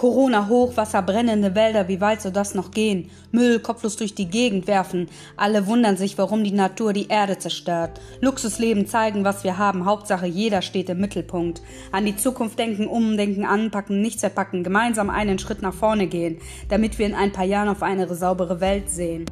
Corona, Hochwasser, brennende Wälder, wie weit soll das noch gehen? Müll kopflos durch die Gegend werfen. Alle wundern sich, warum die Natur die Erde zerstört. Luxusleben zeigen, was wir haben. Hauptsache, jeder steht im Mittelpunkt. An die Zukunft denken, umdenken, anpacken, nichts verpacken. Gemeinsam einen Schritt nach vorne gehen, damit wir in ein paar Jahren auf eine saubere Welt sehen.